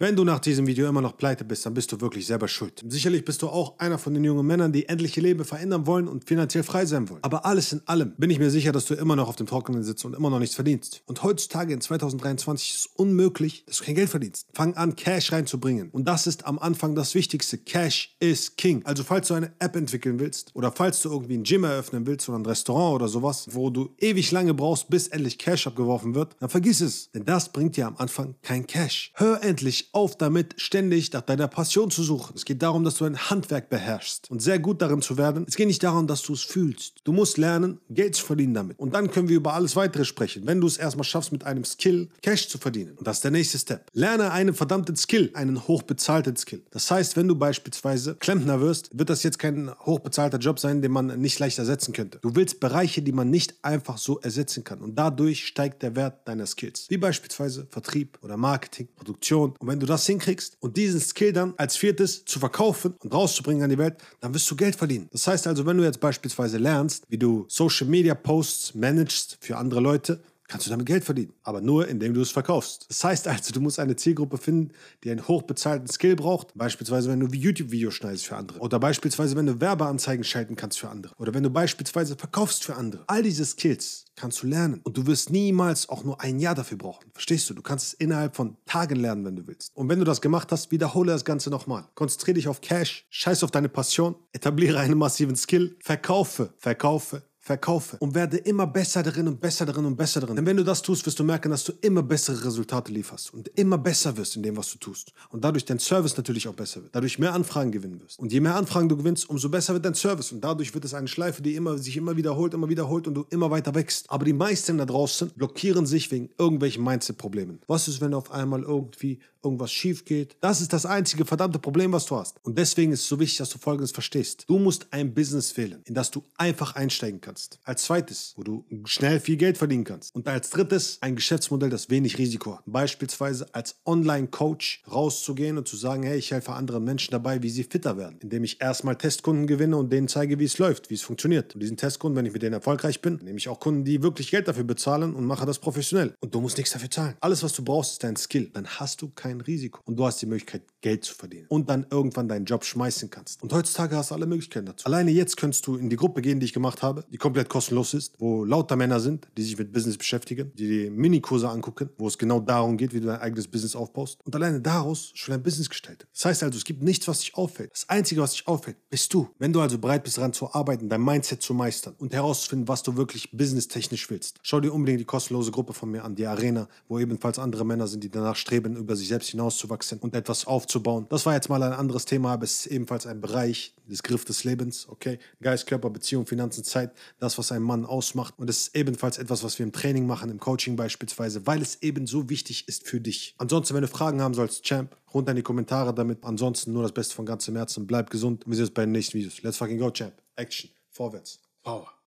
Wenn du nach diesem Video immer noch pleite bist, dann bist du wirklich selber schuld. Sicherlich bist du auch einer von den jungen Männern, die endlich ihr Leben verändern wollen und finanziell frei sein wollen. Aber alles in allem bin ich mir sicher, dass du immer noch auf dem Trockenen sitzt und immer noch nichts verdienst. Und heutzutage in 2023 ist es unmöglich, dass du kein Geld verdienst. Fang an, Cash reinzubringen. Und das ist am Anfang das Wichtigste. Cash is King. Also falls du eine App entwickeln willst oder falls du irgendwie ein Gym eröffnen willst oder ein Restaurant oder sowas, wo du ewig lange brauchst, bis endlich Cash abgeworfen wird, dann vergiss es. Denn das bringt dir am Anfang kein Cash. Hör endlich auf damit, ständig nach deiner Passion zu suchen. Es geht darum, dass du ein Handwerk beherrschst und sehr gut darin zu werden. Es geht nicht darum, dass du es fühlst. Du musst lernen, Geld zu verdienen damit. Und dann können wir über alles weitere sprechen. Wenn du es erstmal schaffst, mit einem Skill Cash zu verdienen. Und das ist der nächste Step. Lerne einen verdammten Skill, einen hochbezahlten Skill. Das heißt, wenn du beispielsweise Klempner wirst, wird das jetzt kein hochbezahlter Job sein, den man nicht leicht ersetzen könnte. Du willst Bereiche, die man nicht einfach so ersetzen kann. Und dadurch steigt der Wert deiner Skills. Wie beispielsweise Vertrieb oder Marketing, Produktion. Und wenn du das hinkriegst und diesen Skill dann als viertes zu verkaufen und rauszubringen an die Welt, dann wirst du Geld verdienen. Das heißt also, wenn du jetzt beispielsweise lernst, wie du Social Media Posts managst für andere Leute, kannst du damit Geld verdienen. Aber nur, indem du es verkaufst. Das heißt also, du musst eine Zielgruppe finden, die einen hochbezahlten Skill braucht. Beispielsweise, wenn du YouTube-Videos schneidest für andere. Oder beispielsweise, wenn du Werbeanzeigen schalten kannst für andere. Oder wenn du beispielsweise verkaufst für andere. All diese Skills kannst du lernen. Und du wirst niemals auch nur ein Jahr dafür brauchen. Verstehst du? Du kannst es innerhalb von Tagen lernen, wenn du willst. Und wenn du das gemacht hast, wiederhole das Ganze nochmal. Konzentriere dich auf Cash, scheiß auf deine Passion, etabliere einen massiven Skill, verkaufe, verkaufe, verkaufe und werde immer besser darin und besser darin und besser darin. Denn wenn du das tust, wirst du merken, dass du immer bessere Resultate lieferst und immer besser wirst in dem, was du tust. Und dadurch dein Service natürlich auch besser wird. Dadurch mehr Anfragen gewinnen wirst. Und je mehr Anfragen du gewinnst, umso besser wird dein Service. Und dadurch wird es eine Schleife, die immer, sich immer wiederholt, immer wiederholt und du immer weiter wächst. Aber die meisten da draußen blockieren sich wegen irgendwelchen Mindset-Problemen. Was ist, wenn auf einmal irgendwie irgendwas schief geht? Das ist das einzige verdammte Problem, was du hast. Und deswegen ist es so wichtig, dass du Folgendes verstehst. Du musst ein Business wählen, in das du einfach einsteigen kannst kannst. Als zweites, wo du schnell viel Geld verdienen kannst. Und als drittes, ein Geschäftsmodell, das wenig Risiko hat. Beispielsweise als Online-Coach rauszugehen und zu sagen, hey, ich helfe anderen Menschen dabei, wie sie fitter werden. Indem ich erstmal Testkunden gewinne und denen zeige, wie es läuft, wie es funktioniert. Und diesen Testkunden, wenn ich mit denen erfolgreich bin, nehme ich auch Kunden, die wirklich Geld dafür bezahlen und mache das professionell. Und du musst nichts dafür zahlen. Alles, was du brauchst, ist dein Skill. Dann hast du kein Risiko. Und du hast die Möglichkeit, Geld zu verdienen. Und dann irgendwann deinen Job schmeißen kannst. Und heutzutage hast du alle Möglichkeiten dazu. Alleine jetzt könntest du in die Gruppe gehen, die ich gemacht habe, die komplett kostenlos ist, wo lauter Männer sind, die sich mit Business beschäftigen, die die Minikurse angucken, wo es genau darum geht, wie du dein eigenes Business aufbaust. Und alleine daraus schon ein Business gestaltet. Das heißt also, es gibt nichts, was dich auffällt. Das Einzige, was dich auffällt, bist du. Wenn du also bereit bist, daran zu arbeiten, dein Mindset zu meistern und herauszufinden, was du wirklich businesstechnisch willst, schau dir unbedingt die kostenlose Gruppe von mir an, die Arena, wo ebenfalls andere Männer sind, die danach streben, über sich selbst hinauszuwachsen und etwas aufzubauen. Das war jetzt mal ein anderes Thema, aber es ist ebenfalls ein Bereich des Griff des Lebens, okay? Geist, Körper, Beziehung, Finanzen, Zeit, das, was ein Mann ausmacht. Und es ist ebenfalls etwas, was wir im Training machen, im Coaching beispielsweise, weil es eben so wichtig ist für dich. Ansonsten, wenn du Fragen haben sollst, Champ, runter in die Kommentare damit. Ansonsten nur das Beste von ganzem Herzen. Bleib gesund. Wir sehen uns bei den nächsten Videos. Let's fucking go, Champ. Action. Vorwärts. Power.